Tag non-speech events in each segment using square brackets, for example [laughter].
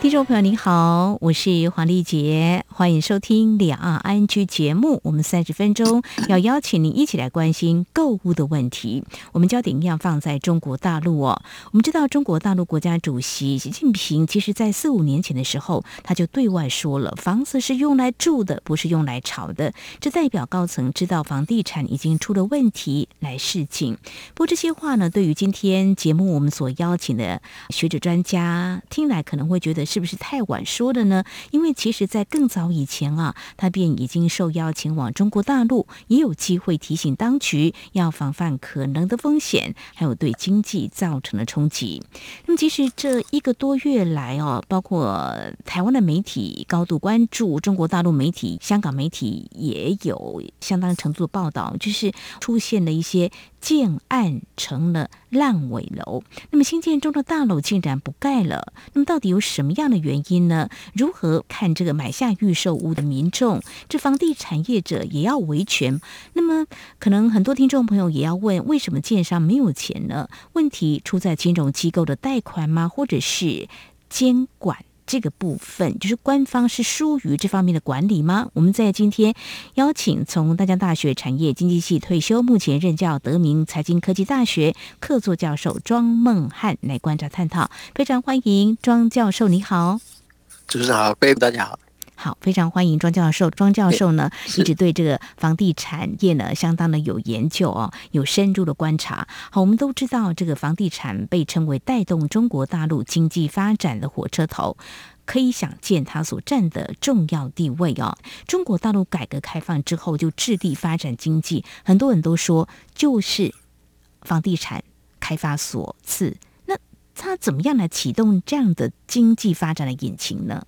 听众朋友您好，我是黄丽杰，欢迎收听两岸安居节目。我们三十分钟要邀请您一起来关心购物的问题。我们焦点一样放在中国大陆哦。我们知道中国大陆国家主席习近平，其实在四五年前的时候，他就对外说了，房子是用来住的，不是用来炒的。这代表高层知道房地产已经出了问题来示警。不过这些话呢，对于今天节目我们所邀请的学者专家听来，可能会觉得是。不是太晚说的呢？因为其实，在更早以前啊，他便已经受邀前往中国大陆，也有机会提醒当局要防范可能的风险，还有对经济造成的冲击。那么，其实这一个多月来哦，包括台湾的媒体高度关注，中国大陆媒体、香港媒体也有相当程度的报道，就是出现了一些。建案成了烂尾楼，那么新建中的大楼竟然不盖了，那么到底有什么样的原因呢？如何看这个买下预售屋的民众？这房地产业者也要维权，那么可能很多听众朋友也要问：为什么建商没有钱呢？问题出在金融机构的贷款吗？或者是监管？这个部分就是官方是疏于这方面的管理吗？我们在今天邀请从大江大学产业经济系退休，目前任教德明财经科技大学客座教授庄梦汉来观察探讨，非常欢迎庄教授，你好，主持人好，各位大家好。好，非常欢迎庄教授。庄教授呢，一直对这个房地产业呢相当的有研究哦，有深入的观察。好，我们都知道这个房地产被称为带动中国大陆经济发展的火车头，可以想见它所占的重要地位哦。中国大陆改革开放之后就致力发展经济，很多人都说就是房地产开发所赐。那它怎么样来启动这样的经济发展的引擎呢？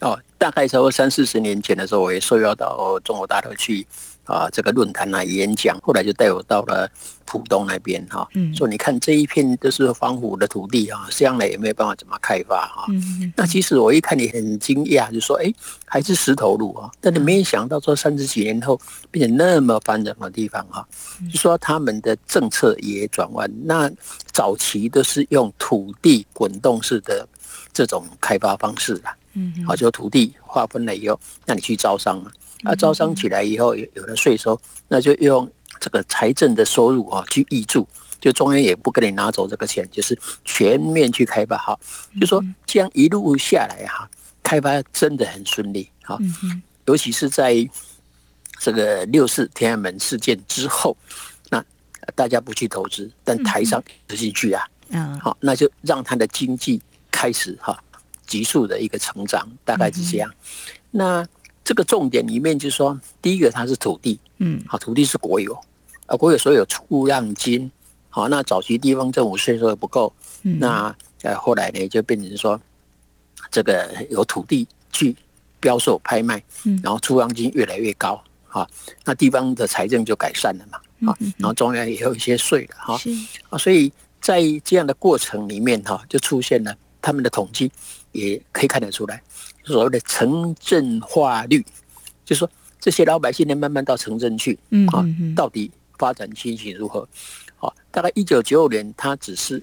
哦，大概差不多三四十年前的时候，我也受邀到中国大陆去啊，这个论坛来演讲。后来就带我到了浦东那边哈嗯，说你看这一片都是荒芜的土地啊，将来也没有办法怎么开发哈。嗯那其实我一看你很惊讶，就说哎，还是石头路啊。但你没想到说三十几年后变成那么繁荣的地方哈，就说他们的政策也转弯。那早期都是用土地滚动式的这种开发方式啦。嗯，好，就土地划分了以后，那你去招商嘛？啊，招商起来以后有有了税收，那就用这个财政的收入啊去挹注，就中央也不跟你拿走这个钱，就是全面去开发哈。就说这样一路下来哈，开发真的很顺利哈。尤其是在这个六四天安门事件之后，那大家不去投资，但台商投进去啊，嗯，好，那就让他的经济开始哈。急速的一个成长，大概是这样。那这个重点里面就是说，第一个它是土地，嗯，好，土地是国有，啊，国有所有出让金，好，那早期地方政府税收也不够，那呃后来呢就变成说，这个有土地去标售拍卖，嗯，然后出让金越来越高，好，那地方的财政就改善了嘛，啊，然后中央也有一些税了，哈，啊，所以在这样的过程里面哈，就出现了他们的统计。也可以看得出来，所谓的城镇化率，就说这些老百姓呢慢慢到城镇去，啊，到底发展情形如何？好，大概一九九五年它只是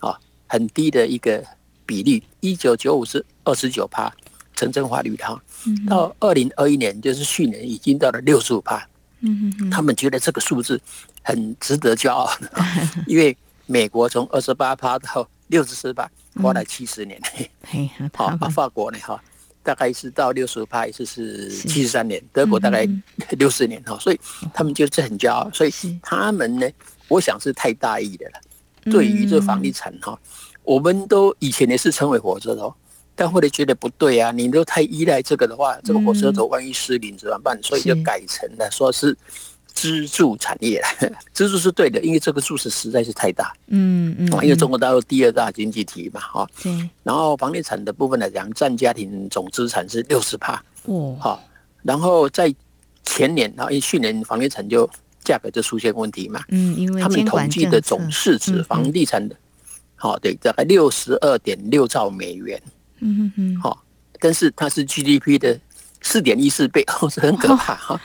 啊很低的一个比例，一九九五是二十九帕城镇化率哈，到二零二一年就是去年已经到了六十五帕，嗯嗯他们觉得这个数字很值得骄傲，因为美国从二十八帕到六十四帕。花了七十年，[laughs] 好，啊法国呢哈，大概是到六十五帕，意思是七十三年，德国大概六十年哈，所以他们就是很骄傲，所以他们呢，我想是太大意的了。对于这房地产哈，我们都以前也是称为火车头，但后来觉得不对啊，你都太依赖这个的话，这个火车头万一失灵怎么办？所以就改成了说是。支柱产业，[laughs] 支柱是对的，因为这个数是实在是太大。嗯嗯，因为中国大陆第二大经济体嘛，哈。对。然后房地产的部分来讲，占家庭总资产是六十帕。哦。好，然后在前年，然后因为去年房地产就价格就出现问题嘛。嗯，因为他们统计的总市值房地产的，好对，大概六十二点六兆美元。嗯哼哼，好，但是它是 GDP 的四点一四倍，是 [laughs] 很可怕哈。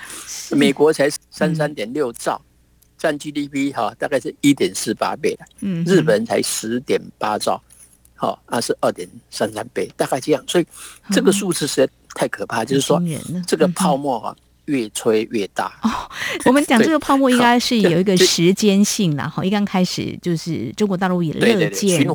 美国才三三点六兆，占 GDP 哈，大概是一点四八倍的。嗯，日本才十点八兆，好，那是二点三三倍，大概这样。所以这个数字实在太可怕，就是说这个泡沫哈。越吹越大哦。我们讲这个泡沫应该是有一个时间性然后一刚开始就是中国大陆也乐见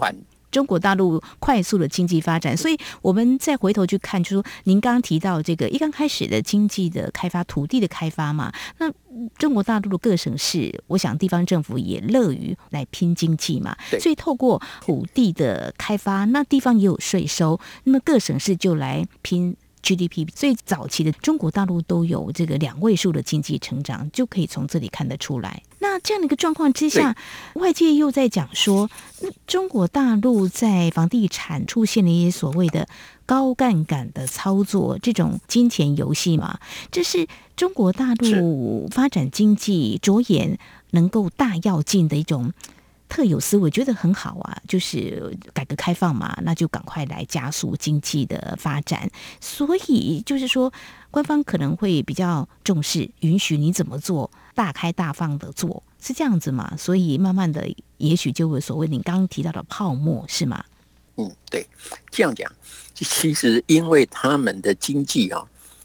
中国大陆快速的经济发展，所以我们再回头去看，就说您刚刚提到这个一刚开始的经济的开发、土地的开发嘛，那中国大陆的各省市，我想地方政府也乐于来拼经济嘛，所以透过土地的开发，那地方也有税收，那么各省市就来拼。GDP 最早期的中国大陆都有这个两位数的经济成长，就可以从这里看得出来。那这样的一个状况之下，外界又在讲说，中国大陆在房地产出现了一些所谓的高杠杆的操作，这种金钱游戏嘛，这是中国大陆发展经济着眼能够大跃进的一种。特有思维觉得很好啊，就是改革开放嘛，那就赶快来加速经济的发展。所以就是说，官方可能会比较重视，允许你怎么做，大开大放的做，是这样子嘛？所以慢慢的，也许就会所谓你刚刚提到的泡沫，是吗？嗯，对，这样讲，其实因为他们的经济啊，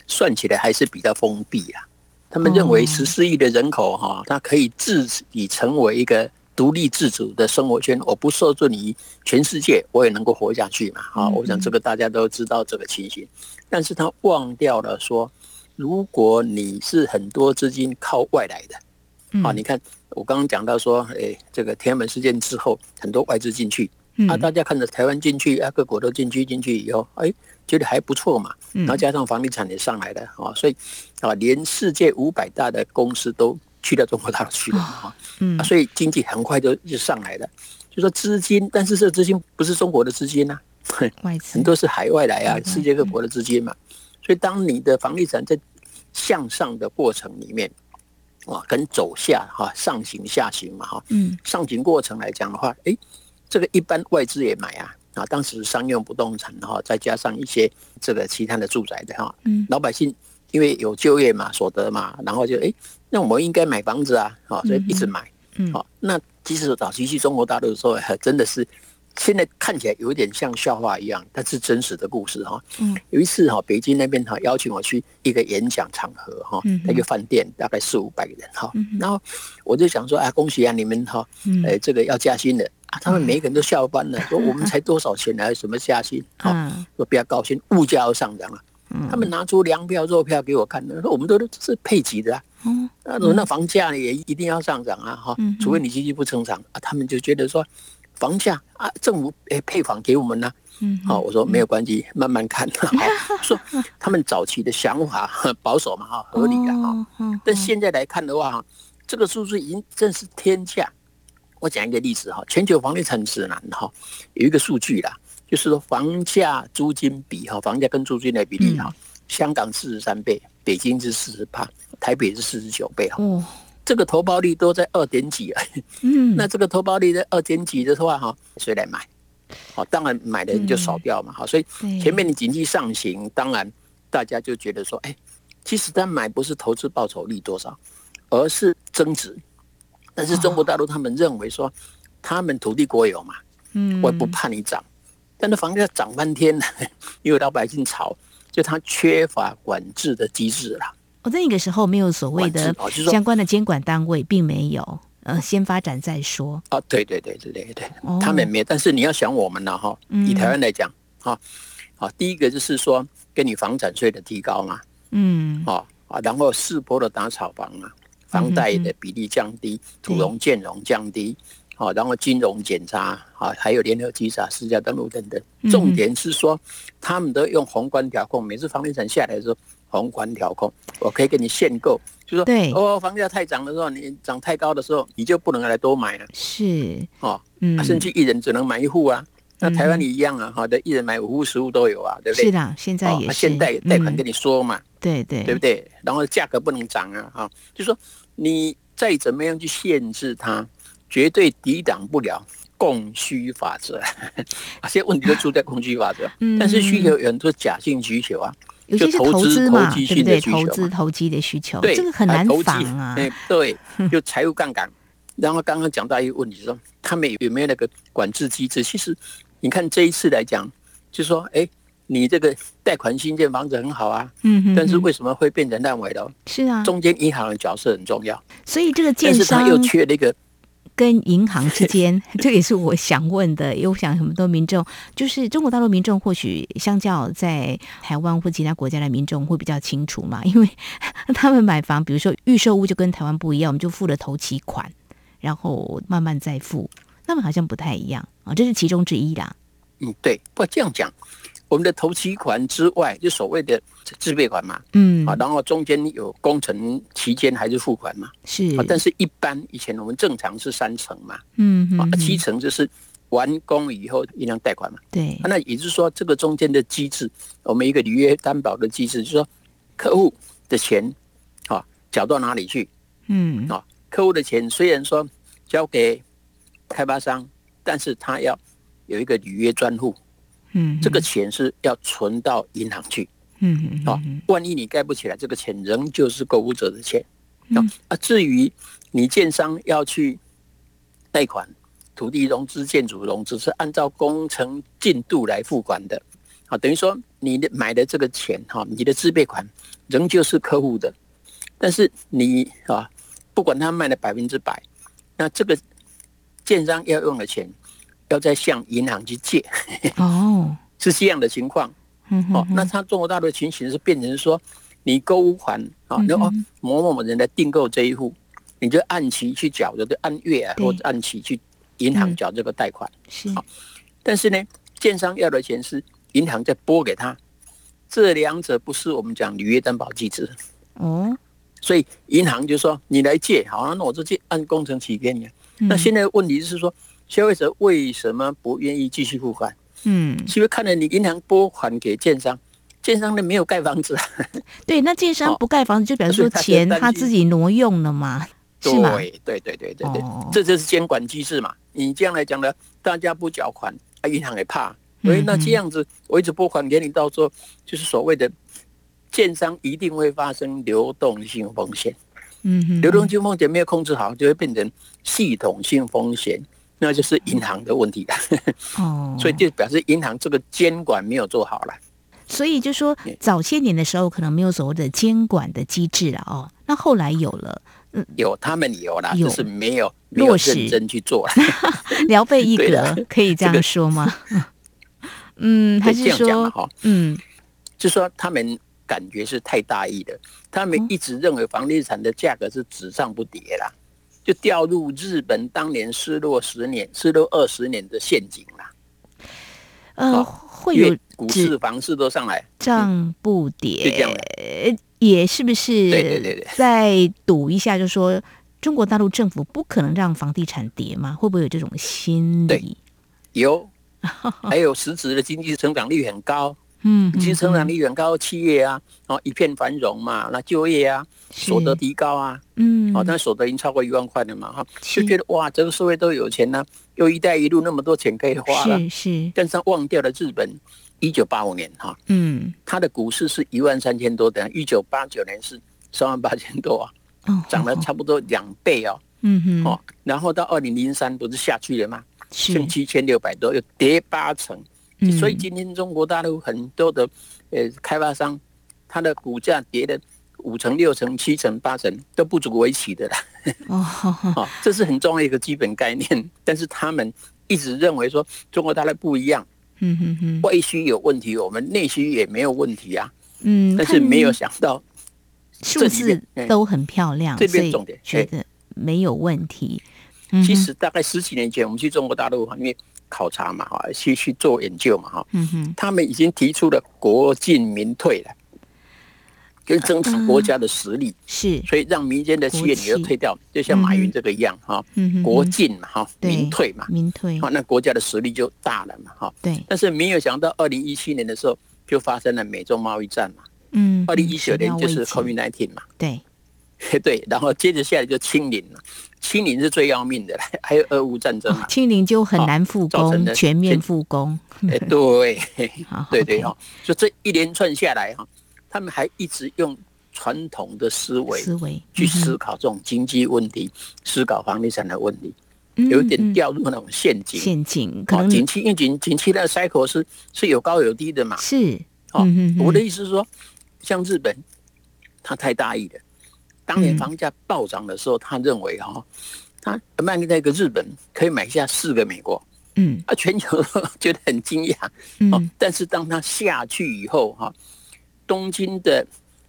算起来还是比较封闭啊。他们认为十四亿的人口哈，它可以自己成为一个。独立自主的生活圈，我不受制于全世界，我也能够活下去嘛？啊，我想这个大家都知道这个情形，但是他忘掉了说，如果你是很多资金靠外来的，啊，你看我刚刚讲到说，哎，这个天安门事件之后，很多外资进去，啊，大家看着台湾进去，啊，各国都进去进去以后，哎，觉得还不错嘛，然后加上房地产也上来了，啊，所以啊，连世界五百大的公司都。去掉中国大陆去了哈，嗯，所以经济很快就就上来了。就说资金，但是这资金不是中国的资金 [laughs] 呐，很多是海外来啊，世界各国的资金嘛。所以当你的房地产在向上的过程里面，哇，跟走下哈，上行下行嘛哈，嗯，上行过程来讲的话，哎，这个一般外资也买啊，啊，当时商用不动产哈，再加上一些这个其他的住宅的哈，嗯，老百姓。因为有就业嘛，所得嘛，然后就哎，那我们应该买房子啊，好，所以一直买，嗯好，那即使早期去中国大陆的时候，[laughs] 真的是现在看起来有点像笑话一样，但是真实的故事哈。嗯，有一次哈，北京那边哈邀请我去一个演讲场合哈，那个饭店大概四五百个人哈，然后我就想说，哎，恭喜啊，你们哈，哎，这个要加薪的啊，他们每个人都笑翻了，说我们 [laughs] 才多少钱还有什么加薪？好，说不要高兴，物价要上涨了。他们拿出粮票、肉票给我看，说我们都是配给的啊，那那房价也一定要上涨啊，哈，除非你经济不成长啊，他们就觉得说房价啊，政府诶配房给我们呢，嗯好，我说没有关系，慢慢看，[laughs] 哈说他们早期的想法 [laughs] 保守嘛，哈，合理的哈，但现在来看的话，哈，这个数字已经正是天价。我讲一个例子哈，全球房地产指南哈有一个数据啦。就是说，房价租金比哈，房价跟租金的比例哈，香港四十三倍，北京是四十八，台北是四十九倍哈。哦，这个投报率都在二点几啊。嗯，那这个投报率在二点几的话哈，谁来买？好，当然买的人就少掉嘛。好，所以前面的经济上行，当然大家就觉得说，哎，其实他买不是投资报酬率多少，而是增值。但是中国大陆他们认为说，他们土地国有嘛，嗯，我也不怕你涨。但是房价涨半天了，[laughs] 因为老百姓吵，就它缺乏管制的机制了。我在那个时候没有所谓的相关的监管单位，并没有，呃，先发展再说。啊，对对对对对对，他们没。但是你要想我们了，哈，以台湾来讲，哈，好，第一个就是说，给你房产税的提高嘛，嗯，好啊，然后四波的打炒房啊，房贷的比例降低，土融建融降低。好，然后金融检查，啊，还有联合稽查、私家登录等等。重点是说，他们都用宏观调控。每次房地产下来的时候，宏观调控，我可以给你限购，就说，哦，房价太涨的时候，你涨太高的时候，你就不能来多买了。是，哦，嗯，甚至一人只能买一户啊。那台湾也一样啊，好的，一人买五户、十户都有啊，对不对？是的，现在也是。现贷贷款跟你说嘛，对对，对不对？然后价格不能涨啊，哈，就说你再怎么样去限制它。绝对抵挡不了供需法则，[laughs] 现在问题都出在供需法则。嗯，但是需求有很多假性需求啊，有些是投资嘛，对不对？投资投机的需求，这个很难防啊。对，[laughs] 就财务杠杆。然后刚刚讲到一个问题，说他们有没有那个管制机制？其实你看这一次来讲，就说哎。你这个贷款新建房子很好啊，嗯，但是为什么会变成烂尾楼？是啊，中间银行的角色很重要，所以这个建商又缺那个跟银行之间，[laughs] 这也是我想问的。因为我想很多民众，就是中国大陆民众，或许相较在台湾或其他国家的民众会比较清楚嘛，[laughs] 因为他们买房，比如说预售屋就跟台湾不一样，我们就付了头期款，然后慢慢再付，那么好像不太一样啊，这是其中之一啦。嗯，对，不这样讲。我们的头期款之外，就所谓的自备款嘛，嗯，啊，然后中间有工程期间还是付款嘛，是，但是一般以前我们正常是三成嘛，嗯，啊，七成就是完工以后银行贷款嘛，对，那也就是说这个中间的机制，我们一个履约担保的机制，就是说客户的钱啊缴到哪里去，嗯，啊，客户的钱虽然说交给开发商，但是他要有一个履约专户。嗯，这个钱是要存到银行去。嗯嗯，好，万一你盖不起来，这个钱仍旧是购物者的钱。嗯啊，至于你建商要去贷款、土地融资、建筑融资，是按照工程进度来付款的。啊，等于说你的买的这个钱，哈，你的自备款仍旧是客户的，但是你啊，不管他卖了百分之百，那这个建商要用的钱。要再向银行去借哦，[laughs] 是这样的情况。哦，那他中国大陆的情形是变成说，你购物款啊，然后某某某人来订购这一户，你就按期去缴，就按月啊，或者按期去银行缴这个贷款。是，但是呢，建商要的钱是银行再拨给他，这两者不是我们讲履约担保机制。哦，所以银行就说你来借，好，那我就借按工程期给你。那现在问题是说。消费者为什么不愿意继续付款？嗯，是因为看了你银行拨款给建商，建商呢没有盖房子。[laughs] 对，那建商不盖房子，就表示说钱他自己挪用了嘛？对对对对对对，这就是监管机制嘛。你这样来讲呢，大家不缴款，啊，银行也怕。所以那这样子，我一直拨款给你，到时候就是所谓的建商一定会发生流动性风险。嗯哼，流动性风险没有控制好，就会变成系统性风险。那就是银行的问题了，[laughs] 哦，所以就表示银行这个监管没有做好了。所以就说早些年的时候可能没有所谓的监管的机制了哦，那后来有了，嗯，有他们有了，就是没有落实认真去做了，[laughs] 聊备一格，[laughs] 可以这样说吗？嗯，还是说哈，嗯，就说他们感觉是太大意了，他们一直认为房地产的价格是纸上不跌啦。就掉入日本当年失落十年、失落二十年的陷阱啦。呃，会有股市、房市都上来，涨不跌，也是不是？对对对对。再赌一下，就说中国大陆政府不可能让房地产跌吗？会不会有这种心理？有，还有实质的经济成长率很高。嗯，经济成长率远高，企业啊，哦，一片繁荣嘛，那就业啊，所得提高啊，嗯，哦，但所得已经超过一万块了嘛，哈，就觉得哇，这个社会都有钱呢，又一带一路那么多钱可以花了，是是，但是忘掉了日本，一九八五年哈，嗯，它的股市是一万三千多的，一九八九年是三万八千多啊，涨了差不多两倍哦，嗯哼，哦，然后到二零零三不是下去了吗？剩七千六百多，又跌八成。所以今天中国大陆很多的呃开发商，它的股价跌的五成、六成、七成、八成都不足为奇的啦。哦，[laughs] 这是很重要一个基本概念。但是他们一直认为说中国大陆不一样，嗯哼哼，外需有问题，我们内需也没有问题啊。嗯，但是没有想到数字都很漂亮，这边重点觉得没有问题。其实大概十几年前我们去中国大陆，因为考察嘛，哈，去去做研究嘛，哈，嗯哼，他们已经提出了国进民退了，就是增强国家的实力，是，所以让民间的企业你要退掉，就像马云这个一样，哈，嗯国进嘛，哈，民退嘛，民退，好，那国家的实力就大了嘛，哈，对，但是没有想到二零一七年的时候就发生了美中贸易战嘛，嗯，二零一九年就是 COVID nineteen 嘛，对，[laughs] 对，然后接着下来就清零了，清零是最要命的，[laughs] 还有俄乌战争嘛，清零就很难复工，全面复工。哎，对，[laughs] 对对哈，就这一连串下来哈，他们还一直用传统的思维思维去思考这种经济问题，思考房地产的问题，有一点掉入那种陷阱，陷阱。可能景气因为景景气的 cycle 是是有高有低的嘛，是。哦，我的意思是说，像日本，他太大意了。当年房价暴涨的时候，他认为哈，他卖那个日本可以买下四个美国。嗯，啊，全球 [laughs] 觉得很惊讶。嗯，但是当他下去以后哈，东京的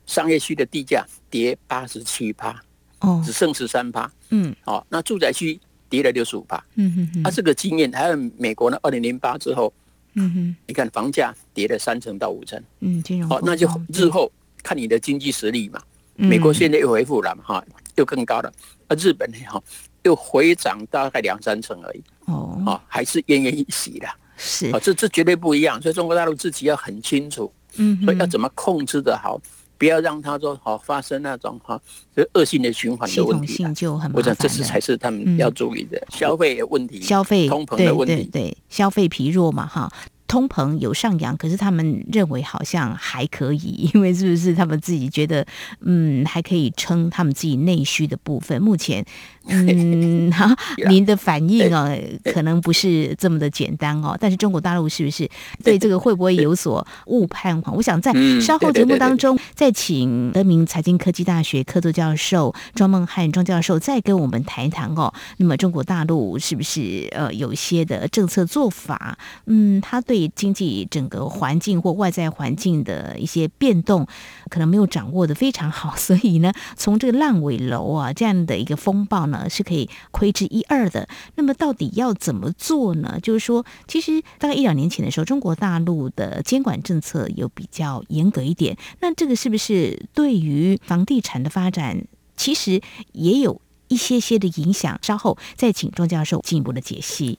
商业区的地价跌八十七趴，哦，只剩十三趴。嗯，好，那住宅区跌了六十五趴。嗯哼哼，啊，这个经验还有美国呢，二零零八之后。嗯哼，你看房价跌了三成到五成，嗯，金融好，那就日后看你的经济实力嘛。美国现在又恢复了嘛，哈，又更高了。啊，日本呢，哈，又回涨大概两三成而已。哦，啊，还是奄奄一息的。是啊，这这绝对不一样。所以中国大陆自己要很清楚，嗯，所以要怎么控制的好，不要让它说好发生那种哈，就恶性的循环的问题。性就很我想这是才是他们要注意的消费问题，消费通膨的问题，对消费疲弱嘛，哈。通膨有上扬，可是他们认为好像还可以，[laughs] 因为是不是他们自己觉得嗯还可以撑他们自己内需的部分？目前嗯，[laughs] 哈，您的反应哦，可能不是这么的简单哦。但是中国大陆是不是对这个会不会有所误判？我想在稍后节目当中再请德明财经科技大学客座教授庄梦汉庄教授再跟我们谈一谈哦。那么中国大陆是不是呃有一些的政策做法？嗯，他对经济整个环境或外在环境的一些变动，可能没有掌握的非常好，所以呢，从这个烂尾楼啊这样的一个风暴呢，是可以窥之一二的。那么到底要怎么做呢？就是说，其实大概一两年前的时候，中国大陆的监管政策有比较严格一点，那这个是不是对于房地产的发展，其实也有一些些的影响？稍后再请庄教授进一步的解析。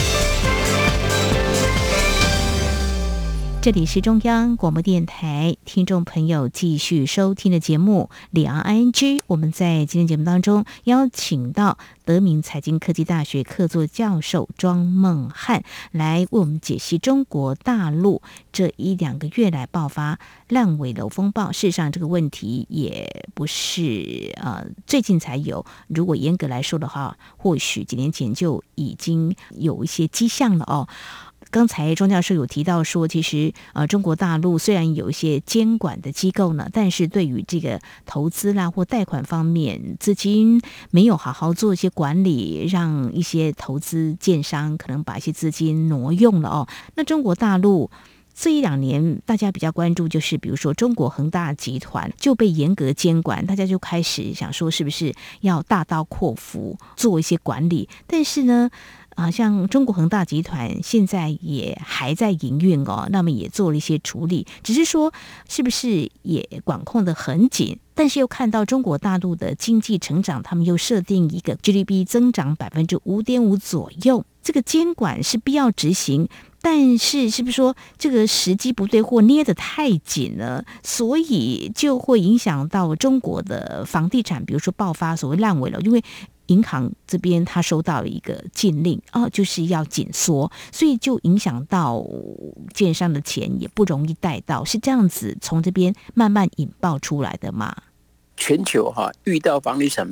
这里是中央广播电台，听众朋友继续收听的节目《李昂 ING》。我们在今天节目当中邀请到。德明财经科技大学客座教授庄梦汉来为我们解析中国大陆这一两个月来爆发烂尾楼风暴。事实上，这个问题也不是呃最近才有。如果严格来说的话，或许几年前就已经有一些迹象了哦。刚才庄教授有提到说，其实呃，中国大陆虽然有一些监管的机构呢，但是对于这个投资啦或贷款方面，资金没有好好做一些管理，让一些投资建商可能把一些资金挪用了哦。那中国大陆这一两年，大家比较关注就是，比如说中国恒大集团就被严格监管，大家就开始想说，是不是要大刀阔斧做一些管理？但是呢？啊，像中国恒大集团现在也还在营运哦，那么也做了一些处理，只是说是不是也管控的很紧？但是又看到中国大陆的经济成长，他们又设定一个 GDP 增长百分之五点五左右，这个监管是必要执行，但是是不是说这个时机不对或捏得太紧了，所以就会影响到中国的房地产，比如说爆发所谓烂尾楼，因为。银行这边他收到一个禁令啊，就是要紧缩，所以就影响到建商的钱也不容易贷到，是这样子从这边慢慢引爆出来的吗？全球哈遇到房地产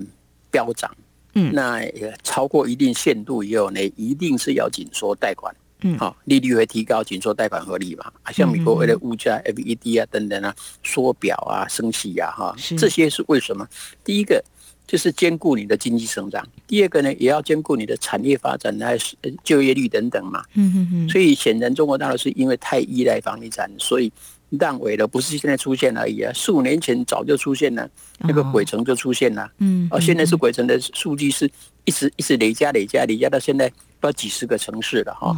飙涨，嗯，那超过一定限度以后呢，一定是要紧缩贷款，嗯，好，利率会提高，紧缩贷款合理嘛？啊，像美国为了物价 FED 啊等等啊缩表啊升息啊哈，这些是为什么？第一个。就是兼顾你的经济成长，第二个呢，也要兼顾你的产业发展，还是就业率等等嘛。嗯嗯嗯。所以显然中国大陆是因为太依赖房地产，所以烂尾了，不是现在出现而已啊，四五年前早就出现了，那个鬼城就出现了。嗯。而现在是鬼城的数据是一直一直累加累加累加到现在不知道几十个城市了哈。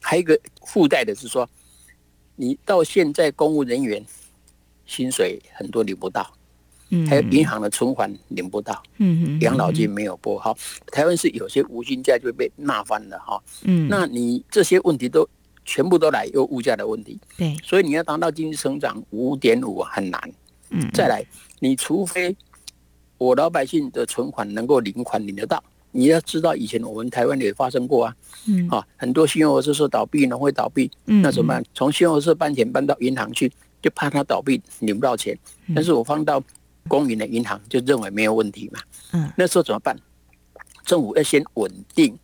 还有一个附带的是说，你到现在公务人员薪水很多领不到。嗯，还有银行的存款领不到，嗯嗯，养老金没有拨好，台湾是有些无薪假就被骂翻了哈，嗯，那你这些问题都全部都来有物价的问题，对，所以你要达到经济成长五点五很难，嗯，再来，你除非我老百姓的存款能够领款领得到。你要知道，以前我们台湾也发生过啊，嗯，啊，很多信用合社倒闭，农会倒闭，嗯，那怎么办？从信用合社搬钱搬到银行去，就怕他倒闭领不到钱。但是我放到公营的银行，就认为没有问题嘛，嗯，那时候怎么办？政府要先稳定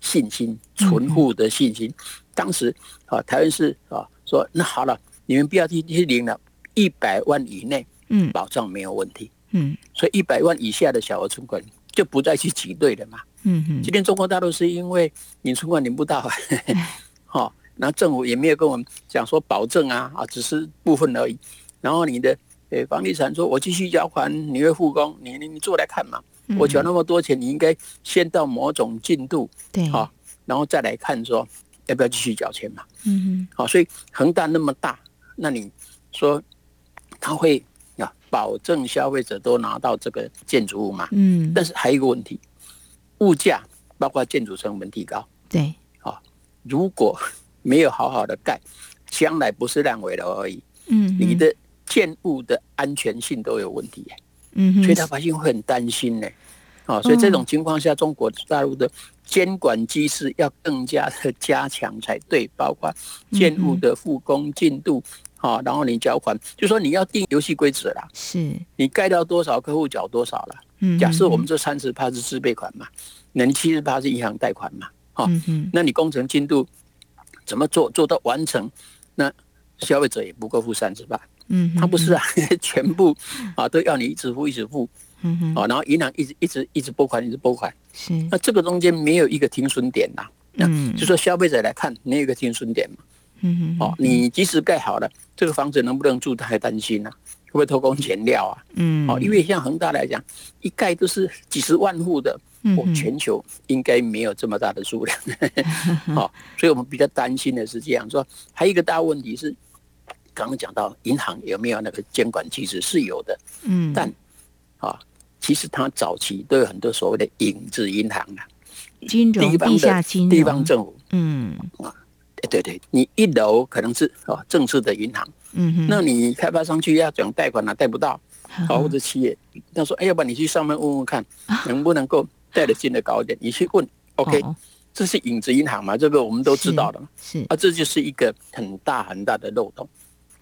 信心，存户的信心。当时啊，台湾是啊，说那好了，你们不要去去领了，一百万以内，嗯，保障没有问题，嗯，所以一百万以下的小额存款。就不再去挤兑了嘛。嗯哼。今天中国大陆是因为你存款领不到，好，[laughs] 那政府也没有跟我们讲说保证啊啊，只是部分而已。然后你的呃房地产说，我继续缴款，你会复工，你你你做来看嘛。我缴那么多钱，你应该先到某种进度，对，好，然后再来看说要不要继续缴钱嘛。嗯哼。好，所以恒大那么大，那你说他会啊？保证消费者都拿到这个建筑物嘛？嗯，但是还有一个问题，物价包括建筑成本提高。对，啊，如果没有好好的盖，将来不是烂尾楼而已。嗯，你的建物的安全性都有问题。嗯，所以老百姓会很担心呢。啊，所以这种情况下，中国大陆的监管机制要更加的加强才对，包括建物的复工进度。好，然后你缴款，就说你要定游戏规则啦。是，你盖到多少，客户缴多少了。嗯，假设我们这三十趴是自备款嘛，那你七十趴是银行贷款嘛。好，那你工程进度怎么做做到完成？那消费者也不够付三十八。嗯，他不是啊，[laughs] 全部啊都要你一直付一直付。嗯哼，啊，然后银行一直一直一直拨款一直拨款。是，那这个中间没有一个停损点呐。嗯，就说消费者来看，没有一个停损点嘛。嗯哼，哦，你即使盖好了，这个房子能不能住，他还担心呢，会不会偷工减料啊？嗯，哦，因为像恒大来讲，一盖都是几十万户的，哦，全球应该没有这么大的数量，好，[laughs] 所以我们比较担心的是这样说。还有一个大问题是，刚刚讲到银行有没有那个监管机制是有的，嗯，但啊，其实它早期都有很多所谓的影子银行啊，金融地下金融。地方政府，嗯。啊。对对，你一楼可能是啊正式的银行，嗯哼，那你开发商去要讲贷款啊，贷不到，好或者企业，他说哎，要不然你去上面问问看，能不能够贷的金额高一点？你去问，OK，这是影子银行嘛？这个我们都知道的嘛，是。啊，这就是一个很大很大的漏洞。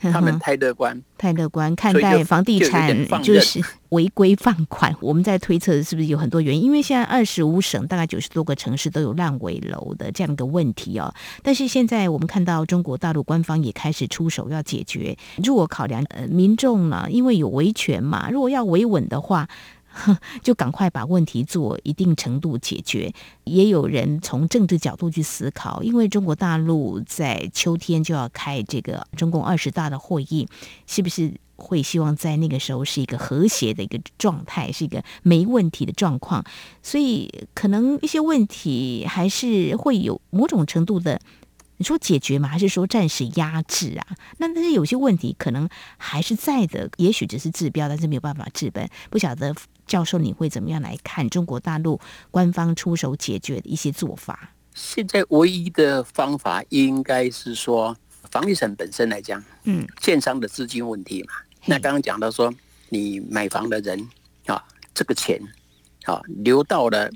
[laughs] 他们太乐观，太乐观看待房地产就是违规放款。我们在推测是不是有很多原因？因为现在二十五省大概九十多个城市都有烂尾楼的这样一个问题哦。但是现在我们看到中国大陆官方也开始出手要解决。如果考量呃民众呢，因为有维权嘛，如果要维稳的话。[laughs] 就赶快把问题做一定程度解决。也有人从政治角度去思考，因为中国大陆在秋天就要开这个中共二十大的会议，是不是会希望在那个时候是一个和谐的一个状态，是一个没问题的状况？所以可能一些问题还是会有某种程度的。你说解决吗？还是说暂时压制啊？那但是有些问题可能还是在的，也许只是治标，但是没有办法治本。不晓得教授你会怎么样来看中国大陆官方出手解决的一些做法？现在唯一的方法应该是说，房地产本身来讲，嗯，建商的资金问题嘛。那刚刚讲到说，你买房的人啊，这个钱啊流到了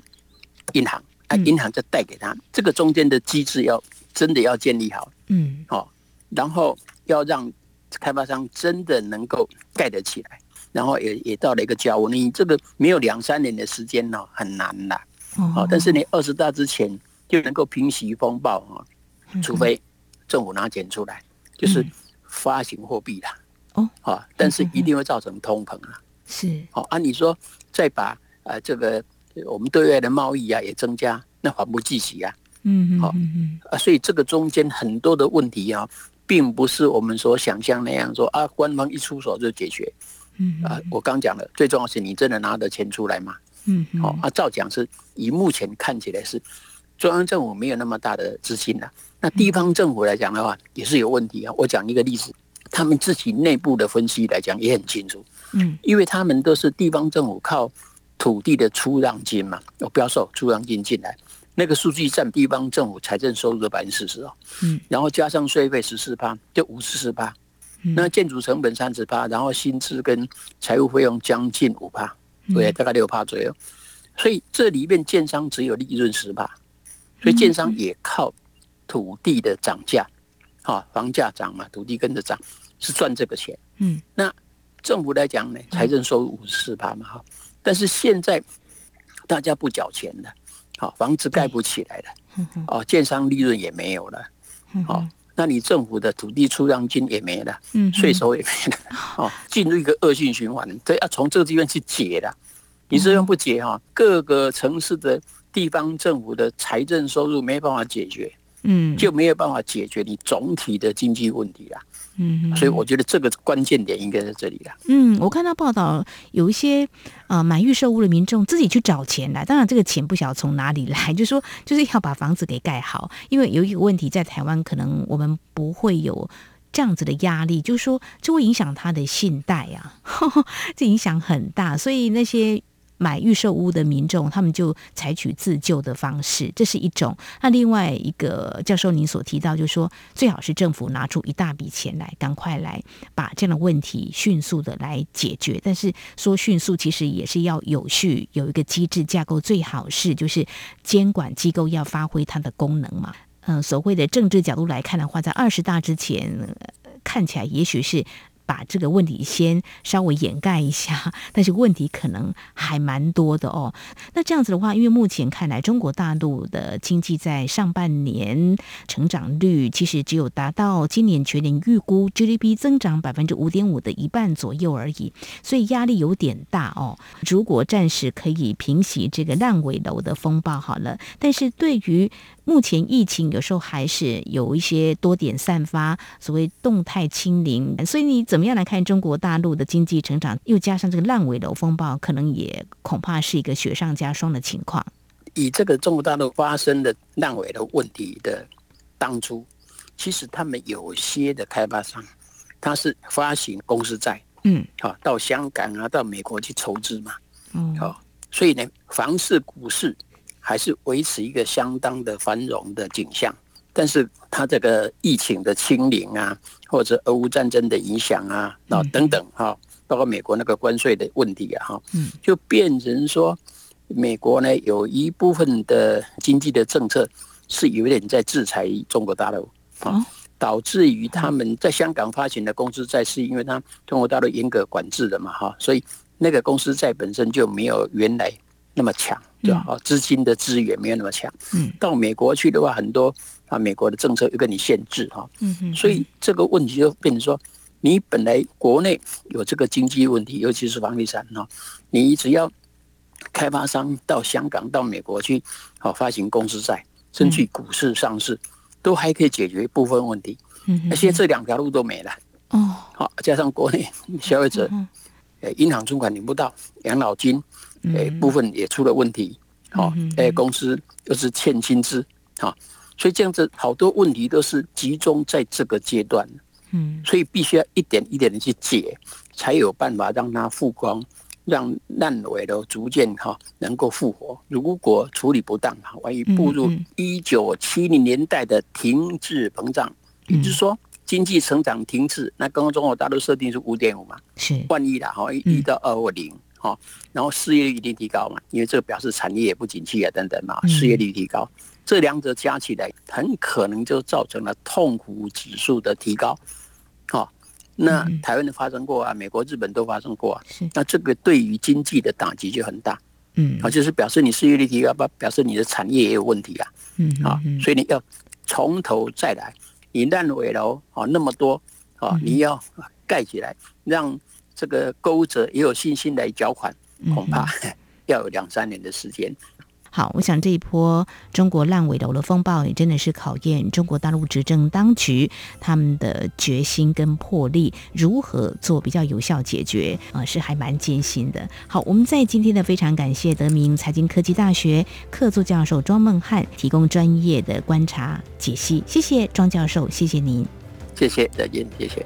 银行，啊，银行再贷给他，这个中间的机制要。真的要建立好，嗯，好，然后要让开发商真的能够盖得起来，然后也也到了一个交屋，你这个没有两三年的时间呢，很难的，哦，但是你二十大之前就能够平息风暴啊，除非政府拿钱出来，就是发行货币啦，哦，啊，但是一定会造成通膨啊，是，好啊，你说再把呃这个我们对外的贸易啊也增加，那还不济息啊。嗯，好，啊，所以这个中间很多的问题啊，并不是我们所想象那样说啊，官方一出手就解决。嗯，啊，我刚讲了，最重要是你真的拿得钱出来吗？嗯，好，啊，照讲是以目前看起来是中央政府没有那么大的资金了，那地方政府来讲的话也是有问题啊。我讲一个例子，他们自己内部的分析来讲也很清楚，嗯，因为他们都是地方政府靠土地的出让金嘛，有标售出让金进来，那个数据占地方政府财政收入的百分之四十哦，嗯，然后加上税费十四趴，就五十四趴，那建筑成本三十趴，然后薪资跟财务费用将近五趴，对，大概六趴左右，所以这里面建商只有利润十趴，所以建商也靠土地的涨价。好，房价涨嘛，土地跟着涨，是赚这个钱。嗯，那政府来讲呢，财政收入五十四趴嘛，哈。但是现在大家不缴钱了，好，房子盖不起来了，哦，建商利润也没有了，好，那你政府的土地出让金也没了，嗯，税收也没了，[laughs] 哦，进入一个恶性循环，这要从这个地方去解的。你这样不解哈，各个城市的地方政府的财政收入没办法解决。嗯，就没有办法解决你总体的经济问题啦。嗯，所以我觉得这个关键点应该在这里啦。嗯，我看到报道有一些呃买预售屋的民众自己去找钱来，当然这个钱不晓得从哪里来，就说就是要把房子给盖好。因为有一个问题，在台湾可能我们不会有这样子的压力，就是说这会影响他的信贷啊，[laughs] 这影响很大，所以那些。买预售屋的民众，他们就采取自救的方式，这是一种。那另外一个教授，您所提到，就是说，最好是政府拿出一大笔钱来，赶快来把这样的问题迅速的来解决。但是说迅速，其实也是要有序，有一个机制架构，最好是就是监管机构要发挥它的功能嘛。嗯，所谓的政治角度来看的话，在二十大之前，看起来也许是。把这个问题先稍微掩盖一下，但是问题可能还蛮多的哦。那这样子的话，因为目前看来，中国大陆的经济在上半年成长率其实只有达到今年全年预估 GDP 增长百分之五点五的一半左右而已，所以压力有点大哦。如果暂时可以平息这个烂尾楼的风暴好了，但是对于目前疫情有时候还是有一些多点散发，所谓动态清零，所以你怎么样来看中国大陆的经济成长？又加上这个烂尾楼风暴，可能也恐怕是一个雪上加霜的情况。以这个中国大陆发生的烂尾楼问题的当初，其实他们有些的开发商，他是发行公司债，嗯，好到香港啊，到美国去筹资嘛，嗯，好，所以呢，房市、股市。还是维持一个相当的繁荣的景象，但是它这个疫情的清零啊，或者俄乌战争的影响啊，那等等哈，包括美国那个关税的问题啊，哈，嗯，就变成说，美国呢有一部分的经济的政策是有点在制裁中国大陆啊，导致于他们在香港发行的公司债，是因为它中国大陆严格管制的嘛，哈，所以那个公司债本身就没有原来。那么强，对吧？哦，资金的资源没有那么强。嗯，到美国去的话，很多啊，美国的政策又跟你限制哈。嗯嗯。所以这个问题就变成说，你本来国内有这个经济问题，尤其是房地产哈，你只要开发商到香港、到美国去，好发行公司债，甚至股市上市，都还可以解决部分问题。嗯嗯。现在这两条路都没了。哦。好，加上国内消费者，呃，银行存款领不到，养老金。诶，部分也出了问题，好，诶，公司又是欠薪资，好，所以这样子好多问题都是集中在这个阶段，嗯，所以必须要一点一点的去解，才有办法让它复光，让烂尾楼逐渐哈能够复活。如果处理不当，哈，万一步入一九七零年代的停滞膨胀，也就是说经济成长停滞，那刚刚中国大陆设定是五点五嘛，是。万一的哈，一到二或零。哦，然后失业率一定提高嘛，因为这个表示产业也不景气啊，等等嘛，失业率提高，这两者加起来，很可能就造成了痛苦指数的提高。好，那台湾的发生过啊，美国、日本都发生过啊，那这个对于经济的打击就很大。嗯，啊，就是表示你失业率提高，不表示你的产业也有问题啊。嗯，啊，所以你要从头再来，你烂尾楼啊那么多啊，你要盖起来，让。这个购物者也有信心来缴款，恐怕 [laughs] 要有两三年的时间。好，我想这一波中国烂尾楼的风暴也真的是考验中国大陆执政当局他们的决心跟魄力，如何做比较有效解决啊，是还蛮艰辛的。好，我们在今天的非常感谢德明财经科技大学客座教授庄梦汉提供专业的观察解析，谢谢庄教授，谢谢您，谢谢再见，谢谢。